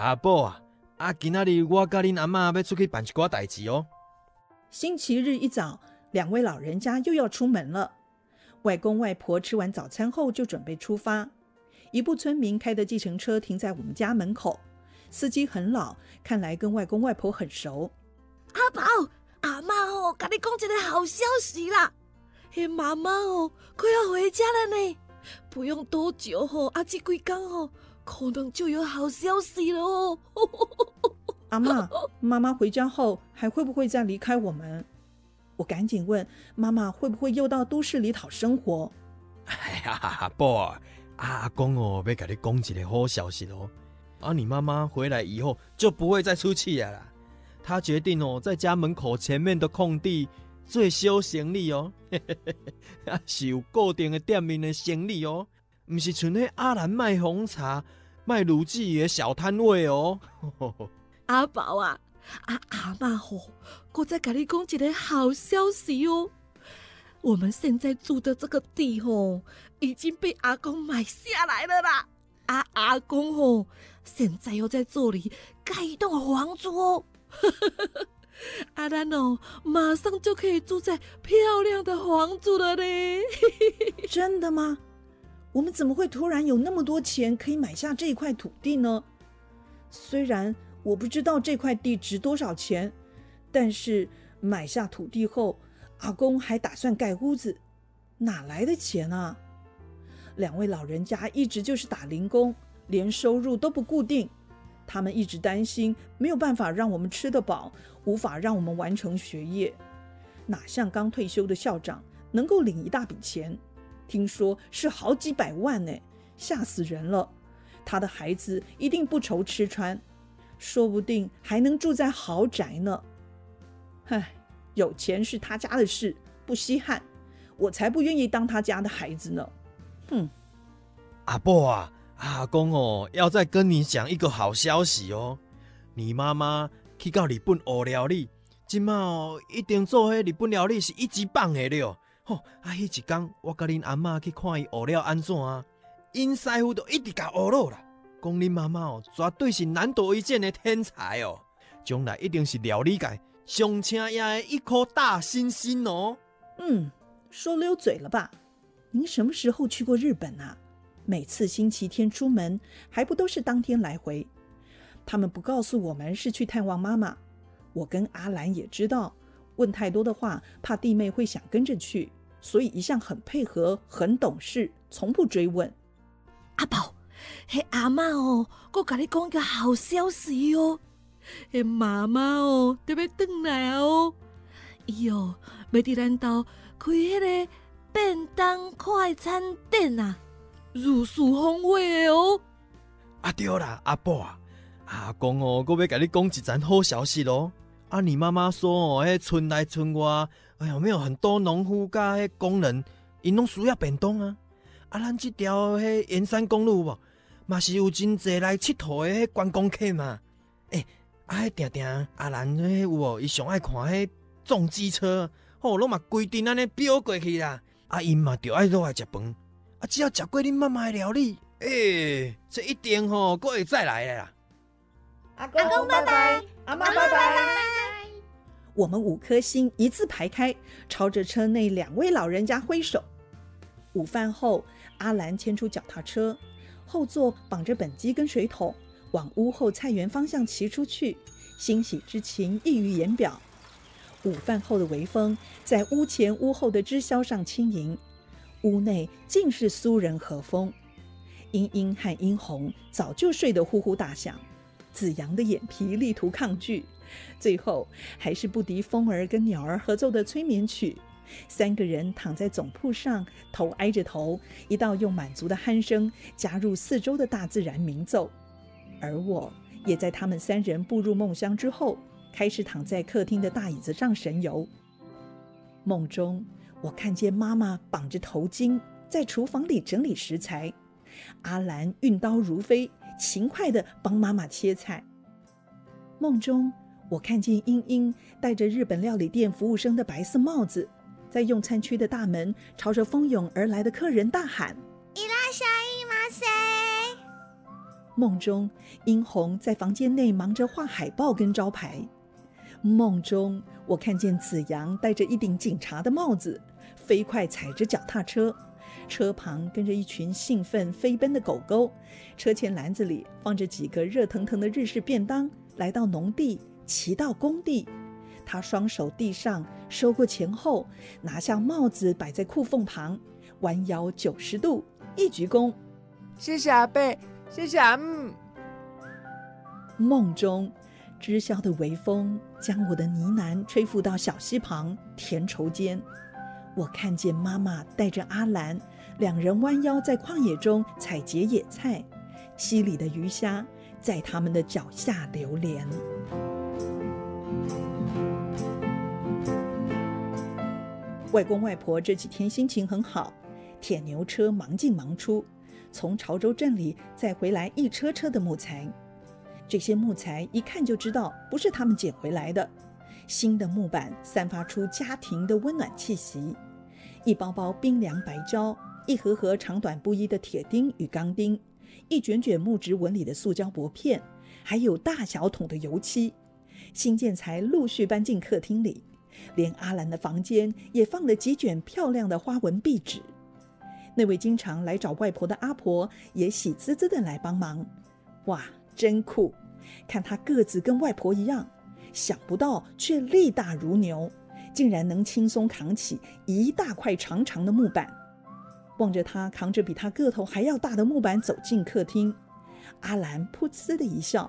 阿宝啊，啊，今仔日我甲恁阿嬷要出去办一寡代志哦。星期日一早，两位老人家又要出门了。外公外婆吃完早餐后就准备出发。一部村民开的计程车停在我们家门口，司机很老，看来跟外公外婆很熟。阿宝，阿妈哦，跟你讲一个好消息啦！嘿，妈妈哦，快要回家了呢，不用多久哦，阿吉贵刚哦，可能就有好消息了哦。阿妈，妈妈回家后还会不会再离开我们？我赶紧问妈妈，会不会又到都市里讨生活？哎呀，不，阿公哦，要给你讲一个好消息哦。啊，你妈妈回来以后就不会再出去了啦。她决定哦，在家门口前面的空地最修行李哦，啊，是有固定的店面的行李哦，不是像那阿兰卖红茶、卖卤鸡的小摊位哦。阿宝啊，阿阿妈吼，我再甲你讲一个好消息哦。我们现在住的这个地吼，已经被阿公买下来了啦。阿阿公吼，现在又在这里盖一栋房子哦。阿兰哦，马上就可以住在漂亮的房子了嘞。真的吗？我们怎么会突然有那么多钱可以买下这一块土地呢？虽然。我不知道这块地值多少钱，但是买下土地后，阿公还打算盖屋子，哪来的钱啊？两位老人家一直就是打零工，连收入都不固定，他们一直担心没有办法让我们吃得饱，无法让我们完成学业。哪像刚退休的校长能够领一大笔钱，听说是好几百万呢，吓死人了！他的孩子一定不愁吃穿。说不定还能住在豪宅呢。唉，有钱是他家的事，不稀罕。我才不愿意当他家的孩子呢。哼！阿伯啊，阿公哦，要再跟你讲一个好消息哦。你妈妈去到日本学料理，今嘛哦一定做迄日本料理是一级棒的了。吼，啊，迄一天我甲恁阿妈去看伊学了安怎啊？因师傅都一直甲学了啦。讲恁妈妈哦，绝对是难得一见的天才哦，将来一定是料理界上请亚的一颗大星星哦。嗯，说溜嘴了吧？您什么时候去过日本啊？每次星期天出门，还不都是当天来回？他们不告诉我们是去探望妈妈。我跟阿兰也知道，问太多的话，怕弟妹会想跟着去，所以一向很配合，很懂事，从不追问。阿宝。嘿，阿妈哦，我跟你讲个好消息哦！嘿，妈妈哦，特别回来哦，伊哦，要伫咱兜开迄个便当快餐店啊，如数风味的哦！啊对啦，阿宝啊，阿公哦，我要甲你讲一件好消息咯！啊，你妈妈说哦，迄村内村外，哎呀，没有很多农夫甲迄工人，因拢需要便当啊！啊，咱即条迄沿山公路无？嘛是有真济来佚佗的观光客嘛？诶，啊，迄定定阿兰迄有无？伊上爱看迄重机车，吼，拢嘛规定安尼飙过去啦。啊，因嘛着爱落来食饭，啊，只要食过恁妈妈的料理，诶，这一定吼，佫会再来啦。阿公拜拜，阿妈拜拜。我们五颗星一字排开，朝着车内两位老人家挥手。午饭后，阿兰牵出脚踏车。后座绑着本机跟水桶，往屋后菜园方向骑出去，欣喜之情溢于言表。午饭后的微风在屋前屋后的枝梢上轻盈，屋内尽是苏人和风。英英和英红早就睡得呼呼大响，子阳的眼皮力图抗拒，最后还是不敌风儿跟鸟儿合奏的催眠曲。三个人躺在总铺上，头挨着头，一道用满足的鼾声加入四周的大自然鸣奏。而我也在他们三人步入梦乡之后，开始躺在客厅的大椅子上神游。梦中，我看见妈妈绑着头巾在厨房里整理食材，阿兰运刀如飞，勤快地帮妈妈切菜。梦中，我看见英英戴着日本料理店服务生的白色帽子。在用餐区的大门，朝着蜂拥而来的客人大喊：“伊拉小姨马塞！”梦中，殷红在房间内忙着画海报跟招牌。梦中，我看见子阳戴着一顶警察的帽子，飞快踩着脚踏车，车旁跟着一群兴奋飞奔的狗狗，车前篮子里放着几个热腾腾的日式便当。来到农地，骑到工地，他双手递上，收过钱后，拿下帽子摆在裤缝旁，弯腰九十度一鞠躬，谢谢阿贝，谢谢阿姆。梦中。知晓的微风将我的呢喃吹拂到小溪旁田畴间，我看见妈妈带着阿兰，两人弯腰在旷野中采撷野菜，溪里的鱼虾在他们的脚下流连。外公外婆这几天心情很好，铁牛车忙进忙出，从潮州镇里再回来一车车的木材。这些木材一看就知道不是他们捡回来的。新的木板散发出家庭的温暖气息，一包包冰凉白胶，一盒盒长短不一的铁钉与钢钉，一卷卷木质纹理的塑胶薄片，还有大小桶的油漆。新建材陆续搬进客厅里，连阿兰的房间也放了几卷漂亮的花纹壁纸。那位经常来找外婆的阿婆也喜滋滋的来帮忙。哇！真酷！看他个子跟外婆一样，想不到却力大如牛，竟然能轻松扛起一大块长长的木板。望着他扛着比他个头还要大的木板走进客厅，阿兰噗呲的一笑，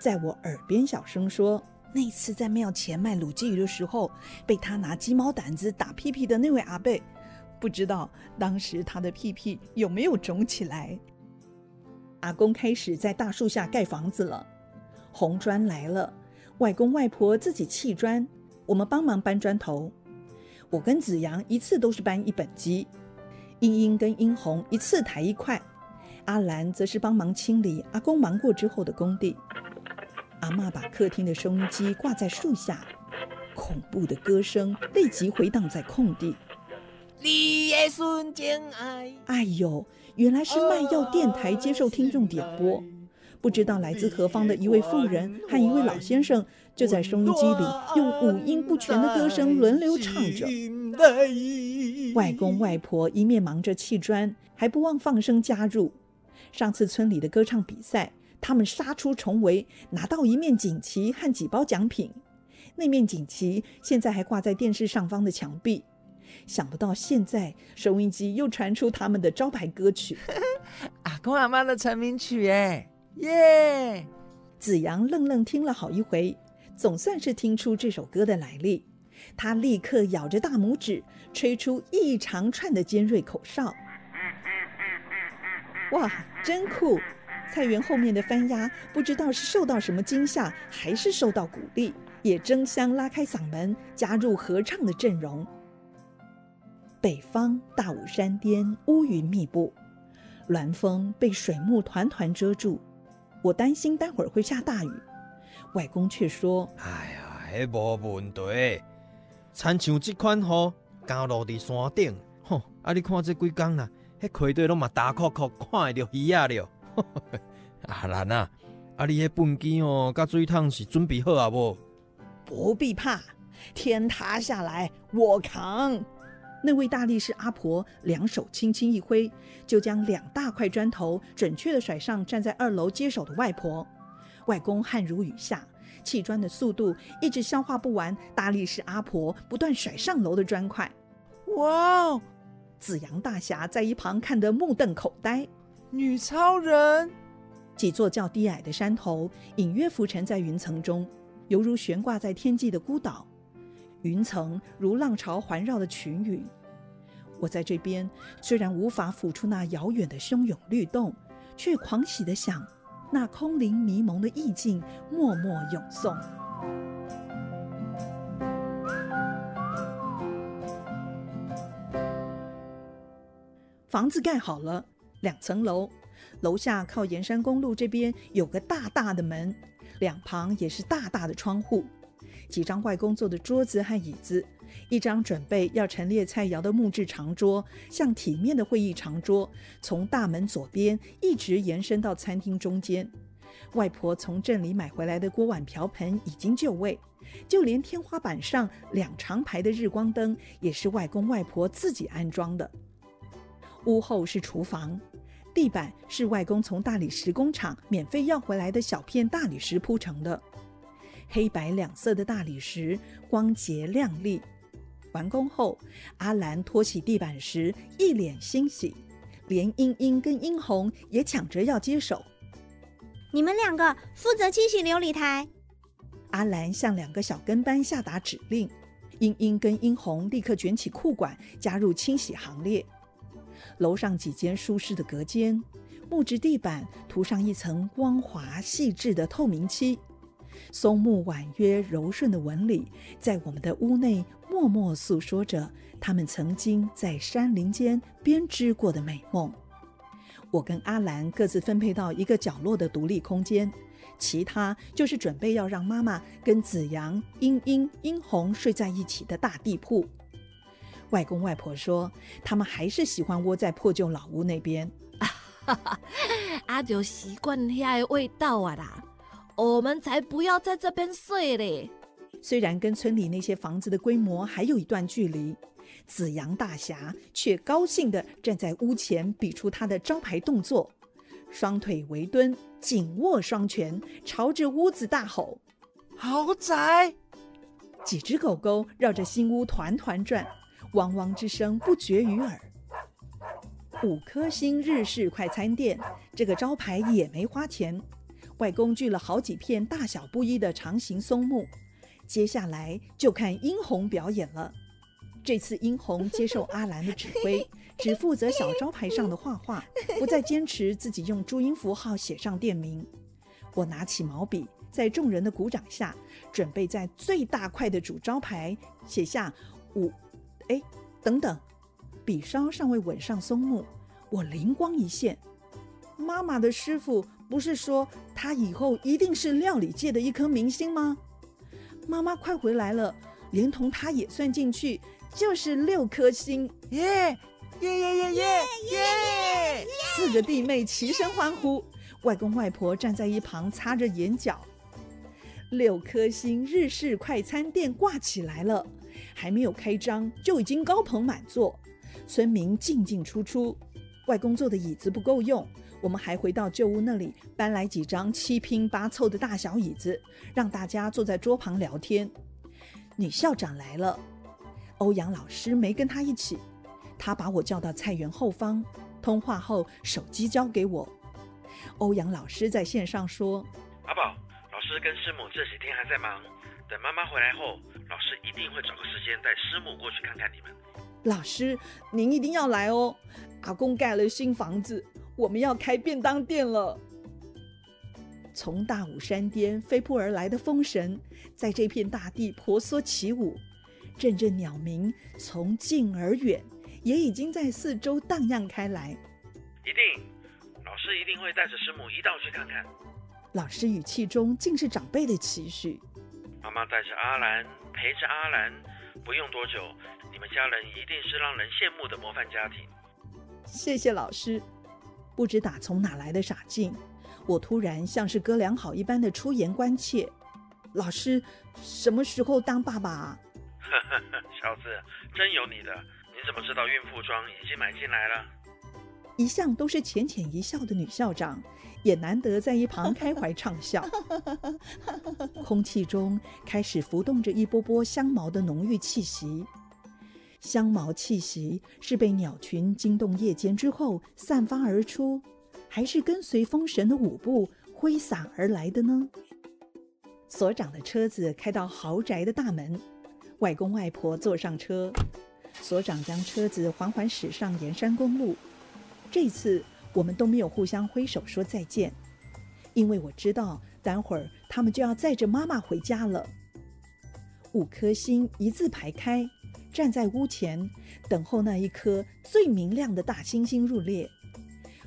在我耳边小声说：“那次在庙前卖卤鸡鱼的时候，被他拿鸡毛掸子打屁屁的那位阿贝，不知道当时他的屁屁有没有肿起来。”阿公开始在大树下盖房子了，红砖来了，外公外婆自己砌砖，我们帮忙搬砖头。我跟子阳一次都是搬一本机，英英跟英红一次抬一块，阿兰则是帮忙清理阿公忙过之后的工地。阿妈把客厅的收音机挂在树下，恐怖的歌声立即回荡在空地。你的瞬间爱，哎呦！原来是卖药电台接受听众点播，不知道来自何方的一位妇人和一位老先生，就在收音机里用五音不全的歌声轮流唱着。外公外婆一面忙着砌砖，还不忘放声加入。上次村里的歌唱比赛，他们杀出重围，拿到一面锦旗和几包奖品。那面锦旗现在还挂在电视上方的墙壁。想不到现在收音机又传出他们的招牌歌曲，阿公阿妈的成名曲哎耶！子阳愣愣听了好一回，总算是听出这首歌的来历。他立刻咬着大拇指，吹出一长串的尖锐口哨。哇，真酷！菜园后面的番鸭不知道是受到什么惊吓，还是受到鼓励，也争相拉开嗓门，加入合唱的阵容。北方大武山巅乌云密布，峦峰被水幕团团遮住。我担心待会儿会下大雨。外公却说：“哎呀，迄无问题。参像这款雨，降落伫山顶，吼！啊，你看这几工啦，那溪底拢嘛大壳壳，看得着鱼啊了。啊兰啊，啊你迄粪机哦，甲水桶是准备好啊无？不必怕，天塌下来我扛。”那位大力士阿婆两手轻轻一挥，就将两大块砖头准确地甩上站在二楼接手的外婆。外公汗如雨下，砌砖的速度一直消化不完大力士阿婆不断甩上楼的砖块。哇哦！紫阳大侠在一旁看得目瞪口呆。女超人！几座较低矮的山头隐约浮沉在云层中，犹如悬挂在天际的孤岛。云层如浪潮环绕的群云。我在这边虽然无法抚出那遥远的汹涌律动，却狂喜的想，那空灵迷蒙的意境默默咏诵。房子盖好了，两层楼，楼下靠沿山公路这边有个大大的门，两旁也是大大的窗户。几张外公坐的桌子和椅子，一张准备要陈列菜肴的木质长桌，像体面的会议长桌，从大门左边一直延伸到餐厅中间。外婆从镇里买回来的锅碗瓢盆已经就位，就连天花板上两长排的日光灯也是外公外婆自己安装的。屋后是厨房，地板是外公从大理石工厂免费要回来的小片大理石铺成的，黑白两色的大理石光洁亮丽。完工后，阿兰拖起地板时一脸欣喜，连英英跟英红也抢着要接手。你们两个负责清洗琉璃台。阿兰向两个小跟班下达指令，英英跟英红立刻卷起裤管，加入清洗行列。楼上几间舒适的隔间，木质地板涂上一层光滑细致的透明漆，松木婉约柔顺的纹理，在我们的屋内默默诉说着他们曾经在山林间编织过的美梦。我跟阿兰各自分配到一个角落的独立空间，其他就是准备要让妈妈跟子阳、英英、英红睡在一起的大地铺。外公外婆说，他们还是喜欢窝在破旧老屋那边。啊，就习惯遐的味道啊啦！我们才不要在这边睡嘞。虽然跟村里那些房子的规模还有一段距离。紫阳大侠却高兴地站在屋前，比出他的招牌动作：双腿围蹲，紧握双拳，朝着屋子大吼：“豪宅！”几只狗狗绕着新屋团团转，汪汪之声不绝于耳。五颗星日式快餐店这个招牌也没花钱，外公锯了好几片大小不一的长形松木，接下来就看殷红表演了。这次殷红接受阿兰的指挥，只负责小招牌上的画画，不再坚持自己用注音符号写上店名。我拿起毛笔，在众人的鼓掌下，准备在最大块的主招牌写下五。哎，等等，笔梢尚未吻上松木，我灵光一现：妈妈的师傅不是说他以后一定是料理界的一颗明星吗？妈妈快回来了，连同他也算进去。就是六颗星，耶耶耶耶耶耶！四个弟妹齐声欢呼，外公外婆站在一旁擦着眼角。六颗星日式快餐店挂起来了，还没有开张就已经高朋满座，村民进进出出。外公坐的椅子不够用，我们还回到旧屋那里搬来几张七拼八凑的大小椅子，让大家坐在桌旁聊天。女校长来了。欧阳老师没跟他一起，他把我叫到菜园后方，通话后手机交给我。欧阳老师在线上说：“阿宝，老师跟师母这几天还在忙，等妈妈回来后，老师一定会找个时间带师母过去看看你们。”老师，您一定要来哦！阿公盖了新房子，我们要开便当店了。从大武山巅飞扑而来的风神，在这片大地婆娑起舞。阵阵鸟鸣从近而远，也已经在四周荡漾开来。一定，老师一定会带着师母一道去看看。老师语气中尽是长辈的期许。妈妈带着阿兰，陪着阿兰，不用多久，你们家人一定是让人羡慕的模范家庭。谢谢老师。不知打从哪来的傻劲，我突然像是哥俩好一般的出言关切。老师什么时候当爸爸啊？小子，真有你的！你怎么知道孕妇装已经买进来了？一向都是浅浅一笑的女校长，也难得在一旁开怀畅笑。空气中开始浮动着一波波香茅的浓郁气息。香茅气息是被鸟群惊动夜间之后散发而出，还是跟随风神的舞步挥洒而来的呢？所长的车子开到豪宅的大门。外公外婆坐上车，所长将车子缓缓驶上沿山公路。这次我们都没有互相挥手说再见，因为我知道，待会儿他们就要载着妈妈回家了。五颗星一字排开，站在屋前，等候那一颗最明亮的大星星入列。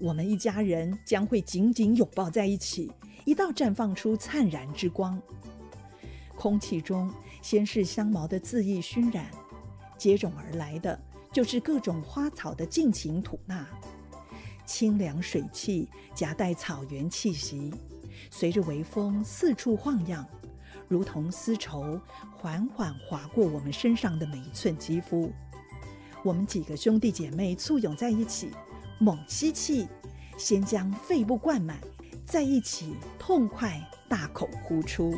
我们一家人将会紧紧拥抱在一起，一道绽放出灿然之光。空气中先是香茅的恣意熏染，接踵而来的就是各种花草的尽情吐纳，清凉水汽夹带草原气息，随着微风四处晃漾，如同丝绸缓缓划过我们身上的每一寸肌肤。我们几个兄弟姐妹簇拥在一起，猛吸气，先将肺部灌满，再一起痛快大口呼出。